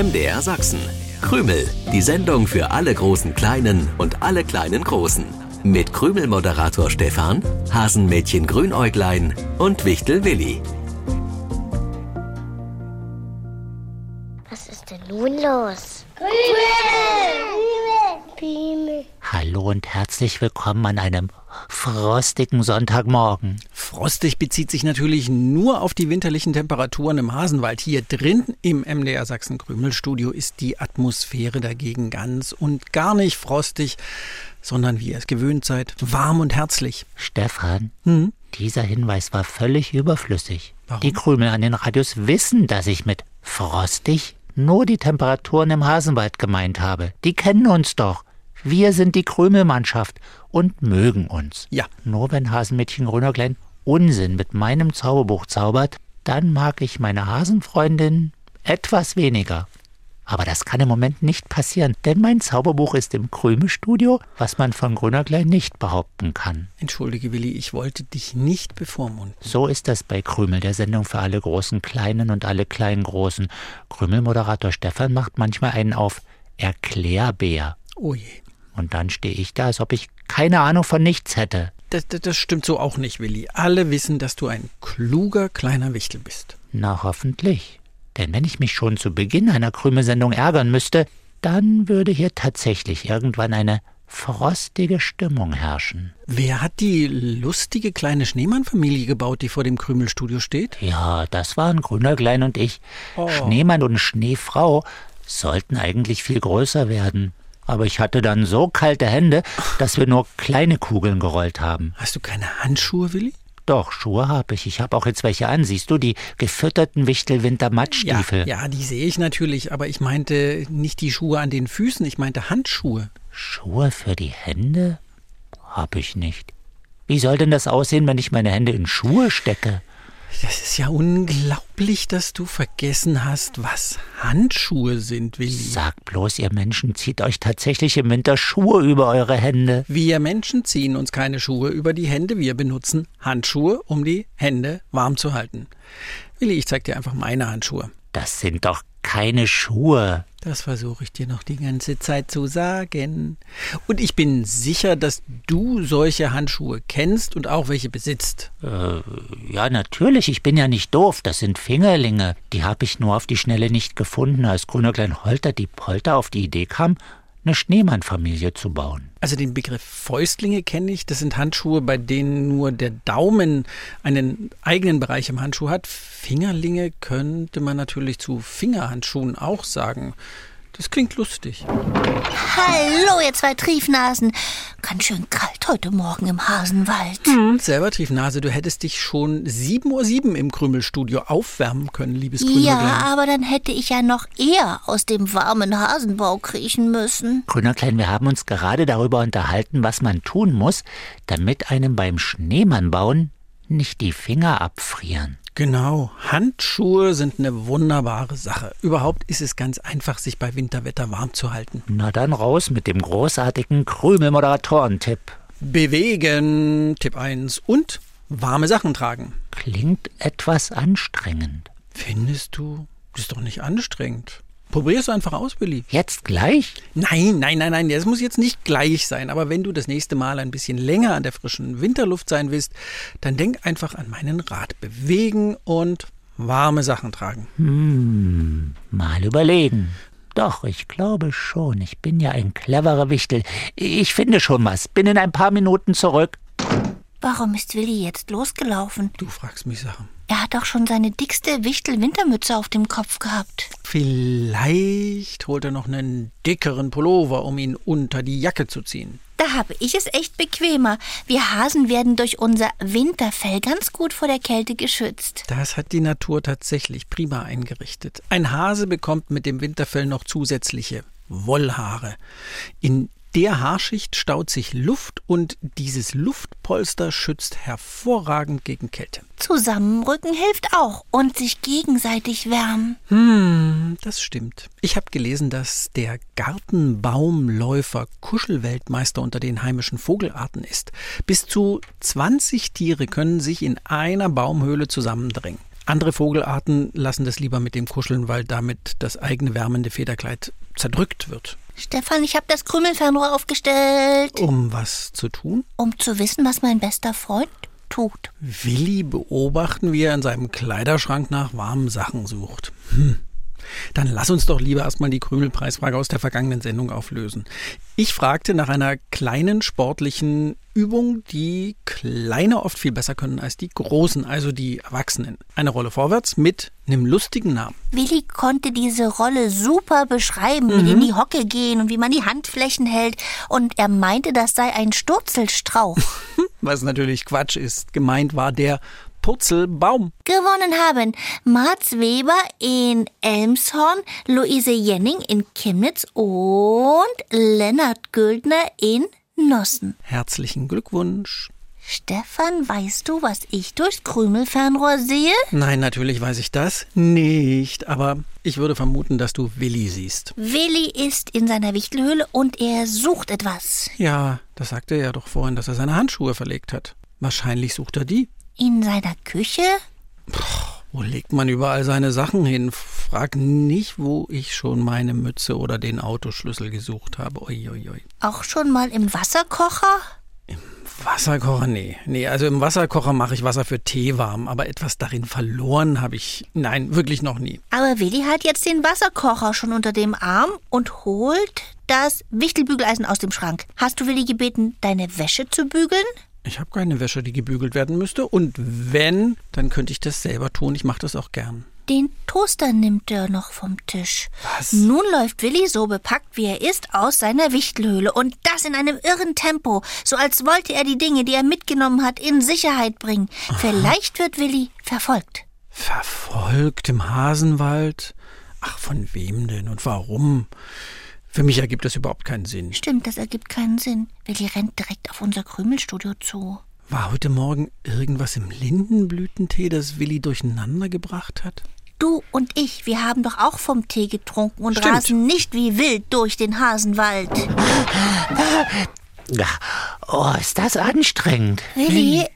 MDR Sachsen. Krümel, die Sendung für alle großen Kleinen und alle kleinen Großen. Mit Krümel-Moderator Stefan, Hasenmädchen Grünäuglein und Wichtel Willi. Was ist denn nun los? Hallo und herzlich willkommen an einem frostigen Sonntagmorgen. Frostig bezieht sich natürlich nur auf die winterlichen Temperaturen im Hasenwald. Hier drin im MDR Sachsen Krümelstudio ist die Atmosphäre dagegen ganz und gar nicht frostig, sondern wie ihr es gewöhnt seid, warm und herzlich. Stefan, Hm? dieser Hinweis war völlig überflüssig. Warum? Die Krümel an den Radios wissen, dass ich mit frostig nur die Temperaturen im Hasenwald gemeint habe. Die kennen uns doch. Wir sind die Krümelmannschaft und mögen uns. Ja. Nur wenn Hasenmädchen Grünerklein Unsinn mit meinem Zauberbuch zaubert, dann mag ich meine Hasenfreundin etwas weniger. Aber das kann im Moment nicht passieren, denn mein Zauberbuch ist im Krümelstudio, was man von Grünerklein nicht behaupten kann. Entschuldige, Willi, ich wollte dich nicht bevormunden. So ist das bei Krümel, der Sendung für alle großen Kleinen und alle kleinen Großen. Krümel-Moderator Stefan macht manchmal einen auf Erklärbär. Oh je. Und dann stehe ich da, als ob ich keine Ahnung von nichts hätte. Das, das, stimmt so auch nicht, Willi. Alle wissen, dass du ein kluger kleiner Wichtel bist. Na, hoffentlich. Denn wenn ich mich schon zu Beginn einer Krümelsendung ärgern müsste, dann würde hier tatsächlich irgendwann eine frostige Stimmung herrschen. Wer hat die lustige kleine Schneemann-Familie gebaut, die vor dem Krümelstudio steht? Ja, das waren Grünerklein und ich. Oh. Schneemann und Schneefrau sollten eigentlich viel größer werden. Aber ich hatte dann so kalte Hände, dass wir nur kleine Kugeln gerollt haben. Hast du keine Handschuhe, Willi? Doch, Schuhe habe ich. Ich habe auch jetzt welche an. Siehst du, die gefütterten Wichtelwinter-Mattstiefel. Ja, ja, die sehe ich natürlich, aber ich meinte nicht die Schuhe an den Füßen, ich meinte Handschuhe. Schuhe für die Hände? Habe ich nicht. Wie soll denn das aussehen, wenn ich meine Hände in Schuhe stecke? Das ist ja unglaublich, dass du vergessen hast, was Handschuhe sind, Willi. Sagt bloß, ihr Menschen zieht euch tatsächlich im Winter Schuhe über eure Hände. Wir Menschen ziehen uns keine Schuhe über die Hände, wir benutzen Handschuhe, um die Hände warm zu halten. Willi, ich zeig dir einfach meine Handschuhe. Das sind doch keine Schuhe. Das versuche ich dir noch die ganze Zeit zu sagen. Und ich bin sicher, dass du solche Handschuhe kennst und auch welche besitzt. Äh, ja, natürlich, ich bin ja nicht doof. Das sind Fingerlinge. Die habe ich nur auf die Schnelle nicht gefunden, als grüner Klein Holter die Polter auf die Idee kam, eine Schneemannfamilie zu bauen. Also den Begriff Fäustlinge kenne ich. Das sind Handschuhe, bei denen nur der Daumen einen eigenen Bereich im Handschuh hat. Fingerlinge könnte man natürlich zu Fingerhandschuhen auch sagen. Das klingt lustig. Hallo, ihr zwei Triefnasen. Ganz schön kalt heute Morgen im Hasenwald. Selber Triefnase, du hättest dich schon 7.07 Uhr im Krümelstudio aufwärmen können, liebes Ja, Grünwürglein. aber dann hätte ich ja noch eher aus dem warmen Hasenbau kriechen müssen. Grüner Klein, wir haben uns gerade darüber unterhalten, was man tun muss, damit einem beim Schneemann bauen nicht die Finger abfrieren. Genau, Handschuhe sind eine wunderbare Sache. Überhaupt ist es ganz einfach, sich bei Winterwetter warm zu halten. Na dann raus mit dem großartigen Krümel-Moderatoren-Tipp. Bewegen, Tipp 1 und warme Sachen tragen. Klingt etwas anstrengend. Findest du? Das ist doch nicht anstrengend. Probier's einfach aus, Billy. Jetzt gleich? Nein, nein, nein, nein, das muss jetzt nicht gleich sein. Aber wenn du das nächste Mal ein bisschen länger an der frischen Winterluft sein willst, dann denk einfach an meinen Rat. Bewegen und warme Sachen tragen. Hm, mal überlegen. Doch, ich glaube schon. Ich bin ja ein cleverer Wichtel. Ich finde schon was. Bin in ein paar Minuten zurück. Warum ist Willi jetzt losgelaufen? Du fragst mich Sachen. Hat doch schon seine dickste Wichtel-Wintermütze auf dem Kopf gehabt. Vielleicht holt er noch einen dickeren Pullover, um ihn unter die Jacke zu ziehen. Da habe ich es echt bequemer. Wir Hasen werden durch unser Winterfell ganz gut vor der Kälte geschützt. Das hat die Natur tatsächlich prima eingerichtet. Ein Hase bekommt mit dem Winterfell noch zusätzliche Wollhaare. In der Haarschicht staut sich Luft und dieses Luftpolster schützt hervorragend gegen Kälte. Zusammenrücken hilft auch und sich gegenseitig wärmen. Hm, das stimmt. Ich habe gelesen, dass der Gartenbaumläufer Kuschelweltmeister unter den heimischen Vogelarten ist. Bis zu 20 Tiere können sich in einer Baumhöhle zusammendrängen. Andere Vogelarten lassen das lieber mit dem Kuscheln, weil damit das eigene wärmende Federkleid zerdrückt wird. Stefan, ich habe das Krümelfernrohr aufgestellt, Um was zu tun? um zu wissen, was mein bester Freund tut. Willi beobachten, wie er in seinem Kleiderschrank nach warmen Sachen sucht. Hm. Dann lass uns doch lieber erstmal die Krümelpreisfrage aus der vergangenen Sendung auflösen. Ich fragte nach einer kleinen sportlichen Übung, die Kleine oft viel besser können als die Großen, also die Erwachsenen. Eine Rolle vorwärts mit einem lustigen Namen. Willi konnte diese Rolle super beschreiben, mit in die Hocke gehen und wie man die Handflächen hält. Und er meinte, das sei ein Sturzelstrauch. Was natürlich Quatsch ist. Gemeint war der Purzelbaum. Gewonnen haben Mats Weber in Elmshorn, Luise Jenning in Chemnitz und Lennart Güldner in Nossen. Herzlichen Glückwunsch. Stefan, weißt du, was ich durchs Krümelfernrohr sehe? Nein, natürlich weiß ich das nicht, aber ich würde vermuten, dass du Willi siehst. Willi ist in seiner Wichtelhöhle und er sucht etwas. Ja, das sagte er ja doch vorhin, dass er seine Handschuhe verlegt hat. Wahrscheinlich sucht er die. In seiner Küche? Wo legt man überall seine Sachen hin? Frag nicht, wo ich schon meine Mütze oder den Autoschlüssel gesucht habe. Uiuiui. Auch schon mal im Wasserkocher? Wasserkocher? Nee. Nee, also im Wasserkocher mache ich Wasser für Tee warm, aber etwas darin verloren habe ich. Nein, wirklich noch nie. Aber Willi hat jetzt den Wasserkocher schon unter dem Arm und holt das Wichtelbügeleisen aus dem Schrank. Hast du Willi gebeten, deine Wäsche zu bügeln? Ich habe keine Wäsche, die gebügelt werden müsste. Und wenn, dann könnte ich das selber tun. Ich mache das auch gern. Den Toaster nimmt er noch vom Tisch. Was? Nun läuft Willi so bepackt, wie er ist, aus seiner Wichtelhöhle. Und das in einem irren Tempo. So als wollte er die Dinge, die er mitgenommen hat, in Sicherheit bringen. Vielleicht wird Willi verfolgt. Verfolgt im Hasenwald? Ach, von wem denn und warum? Für mich ergibt das überhaupt keinen Sinn. Stimmt, das ergibt keinen Sinn. Willi rennt direkt auf unser Krümelstudio zu. War heute Morgen irgendwas im Lindenblütentee, das Willi durcheinander gebracht hat? Du und ich, wir haben doch auch vom Tee getrunken und Stimmt. rasen nicht wie wild durch den Hasenwald. Oh, ist das anstrengend. Willi, äh,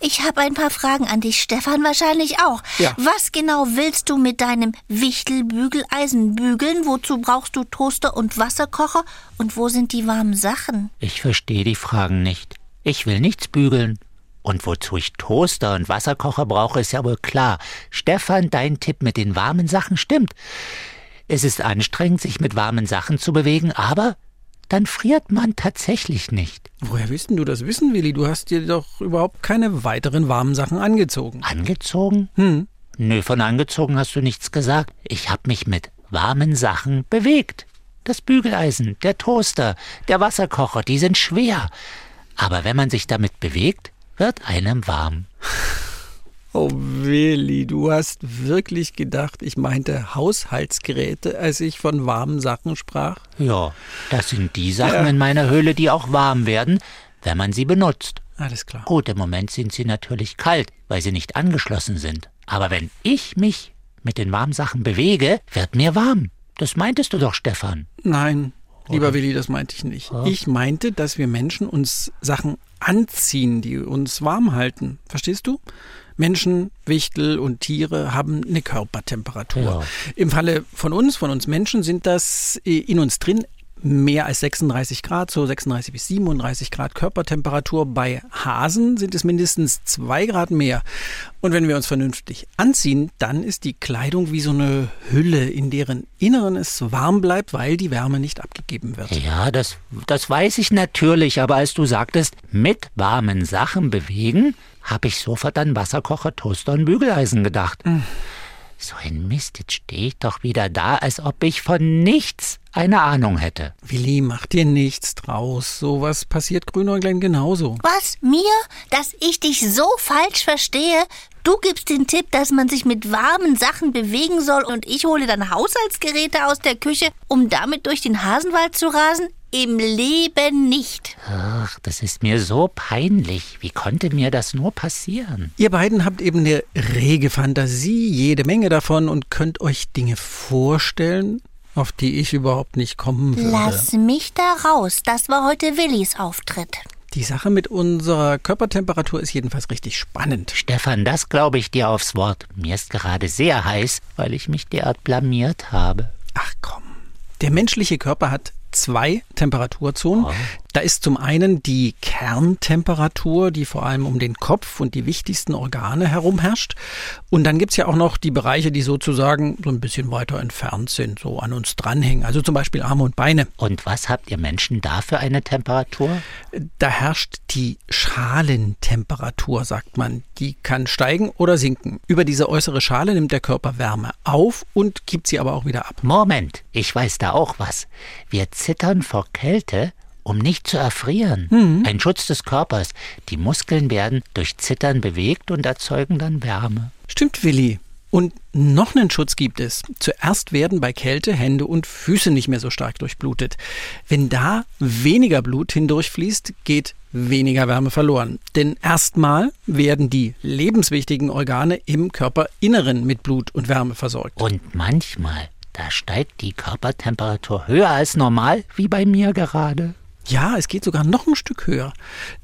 ich habe ein paar Fragen an dich, Stefan wahrscheinlich auch. Ja. Was genau willst du mit deinem Wichtelbügeleisen bügeln? Wozu brauchst du Toaster und Wasserkocher? Und wo sind die warmen Sachen? Ich verstehe die Fragen nicht. Ich will nichts bügeln. Und wozu ich Toaster und Wasserkocher brauche, ist ja wohl klar. Stefan, dein Tipp mit den warmen Sachen stimmt. Es ist anstrengend, sich mit warmen Sachen zu bewegen, aber dann friert man tatsächlich nicht. Woher willst du das wissen, Willi? Du hast dir doch überhaupt keine weiteren warmen Sachen angezogen. Angezogen? Hm. Nö, von angezogen hast du nichts gesagt. Ich hab mich mit warmen Sachen bewegt. Das Bügeleisen, der Toaster, der Wasserkocher, die sind schwer. Aber wenn man sich damit bewegt, wird einem warm. Oh, Willi, du hast wirklich gedacht, ich meinte Haushaltsgeräte, als ich von warmen Sachen sprach? Ja, das sind die Sachen Ja. in meiner Höhle, die auch warm werden, wenn man sie benutzt. Alles klar. Gut, im Moment sind sie natürlich kalt, weil sie nicht angeschlossen sind. Aber wenn ich mich mit den warmen Sachen bewege, wird mir warm. Das meintest du doch, Stefan. Nein, lieber Willi, das meinte ich nicht. Ich meinte, dass wir Menschen uns Sachen anziehen, die uns warm halten. Verstehst du? Menschen, Wichtel und Tiere haben eine Körpertemperatur. Ja. Im Falle von uns, von uns Menschen, sind das äh, in uns drin mehr als 36 Grad, so 36 bis 37 Grad Körpertemperatur. Bei Hasen sind es mindestens zwei Grad mehr. Und wenn wir uns vernünftig anziehen, dann ist die Kleidung wie so eine Hülle, in deren Inneren es warm bleibt, weil die Wärme nicht abgegeben wird. Ja, das, das weiß ich natürlich, aber als du sagtest, mit warmen Sachen bewegen, habe ich sofort an Wasserkocher, Toaster und Bügeleisen gedacht. So ein Mist, jetzt stehe ich doch wieder da, als ob ich von nichts eine Ahnung hätte. Willi, mach dir nichts draus. Sowas passiert Grünäuglein genauso. Was? Mir? Dass ich dich so falsch verstehe? Du gibst den Tipp, dass man sich mit warmen Sachen bewegen soll und ich hole dann Haushaltsgeräte aus der Küche, um damit durch den Hasenwald zu rasen? Im Leben nicht. Ach, das ist mir so peinlich. Wie konnte mir das nur passieren? Ihr beiden habt eben eine rege Fantasie, jede Menge davon und könnt euch Dinge vorstellen, auf die ich überhaupt nicht kommen würde. Lass mich da raus. Das war heute Willis Auftritt. Die Sache mit unserer Körpertemperatur ist jedenfalls richtig spannend. Stefan, das glaube ich dir aufs Wort. Mir ist gerade sehr heiß, weil ich mich derart blamiert habe. Ach komm. Der menschliche Körper hat zwei Temperaturzonen. Oh. Da ist zum einen die Kerntemperatur, die vor allem um den Kopf und die wichtigsten Organe herum herrscht. Und dann gibt's ja auch noch die Bereiche, die sozusagen so ein bisschen weiter entfernt sind, so an uns dranhängen. Also zum Beispiel Arme und Beine. Und was habt ihr Menschen da für eine Temperatur? Da herrscht die Schalentemperatur, sagt man. Die kann steigen oder sinken. Über diese äußere Schale nimmt der Körper Wärme auf und gibt sie aber auch wieder ab. Moment, ich weiß da auch was. Wir zittern vor Kälte um nicht zu erfrieren. Mhm. Ein Schutz des Körpers. Die Muskeln werden durch Zittern bewegt und erzeugen dann Wärme. Stimmt, Willi. Und noch einen Schutz gibt es. Zuerst werden bei Kälte Hände und Füße nicht mehr so stark durchblutet. Wenn da weniger Blut hindurchfließt, geht weniger Wärme verloren. Denn erstmal werden die lebenswichtigen Organe im Körperinneren mit Blut und Wärme versorgt. Und manchmal, da steigt die Körpertemperatur höher als normal, wie bei mir gerade. Ja, es geht sogar noch ein Stück höher.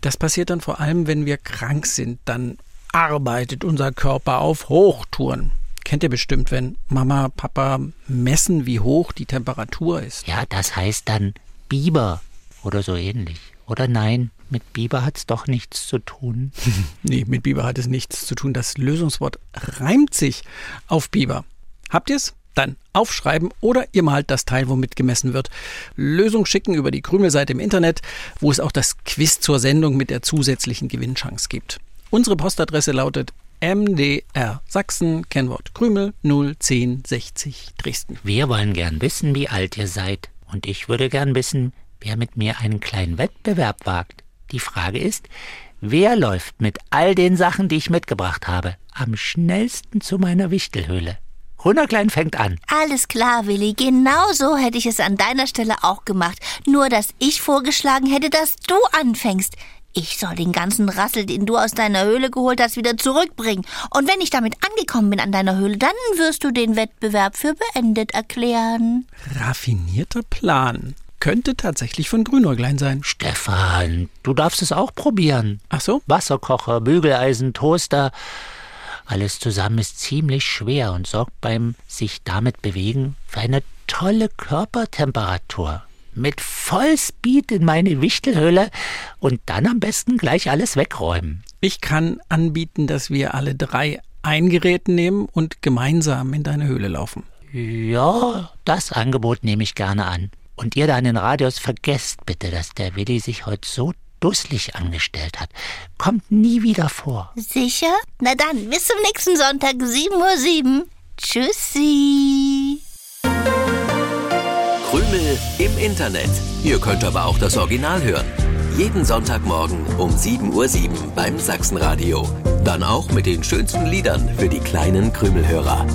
Das passiert dann vor allem, wenn wir krank sind. Dann arbeitet unser Körper auf Hochtouren. Kennt ihr bestimmt, wenn Mama, Papa messen, wie hoch die Temperatur ist. Ja, das heißt dann Biber oder so ähnlich. Oder nein, mit Biber hat es doch nichts zu tun. nee, mit Biber hat es nichts zu tun. Das Lösungswort reimt sich auf Biber. Habt ihr's? Dann aufschreiben oder ihr malt das Teil, womit gemessen wird. Lösung schicken über die Krümelseite im Internet, wo es auch das Quiz zur Sendung mit der zusätzlichen Gewinnchance gibt. Unsere Postadresse lautet MDR Sachsen, Kennwort Krümel 01060 Dresden. Wir wollen gern wissen, wie alt ihr seid. Und ich würde gern wissen, wer mit mir einen kleinen Wettbewerb wagt. Die Frage ist, wer läuft mit all den Sachen, die ich mitgebracht habe, am schnellsten zu meiner Wichtelhöhle? Hunderklein fängt an. Alles klar, Willi. Genau so hätte ich es an deiner Stelle auch gemacht. Nur, dass ich vorgeschlagen hätte, dass du anfängst. Ich soll den ganzen Rassel, den du aus deiner Höhle geholt hast, wieder zurückbringen. Und wenn ich damit angekommen bin an deiner Höhle, dann wirst du den Wettbewerb für beendet erklären. Raffinierter Plan. Könnte tatsächlich von Grünäuglein sein. Stefan, du darfst es auch probieren. Ach so? Wasserkocher, Bügeleisen, Toaster. Alles zusammen ist ziemlich schwer und sorgt beim sich damit bewegen für eine tolle Körpertemperatur. Mit Vollspeed in meine Wichtelhöhle und dann am besten gleich alles wegräumen. Ich kann anbieten, dass wir alle drei ein Gerät nehmen und gemeinsam in deine Höhle laufen. Ja, das Angebot nehme ich gerne an. Und ihr da in den Radios vergesst bitte, dass der Willi sich heute so dusselig angestellt hat. Kommt nie wieder vor. Sicher? Na dann, bis zum nächsten Sonntag, 7.07 Uhr. Tschüssi. Krümel im Internet. Ihr könnt aber auch das Original hören. Jeden Sonntagmorgen um 7.07 Uhr beim Sachsenradio. Dann auch mit den schönsten Liedern für die kleinen Krümelhörer.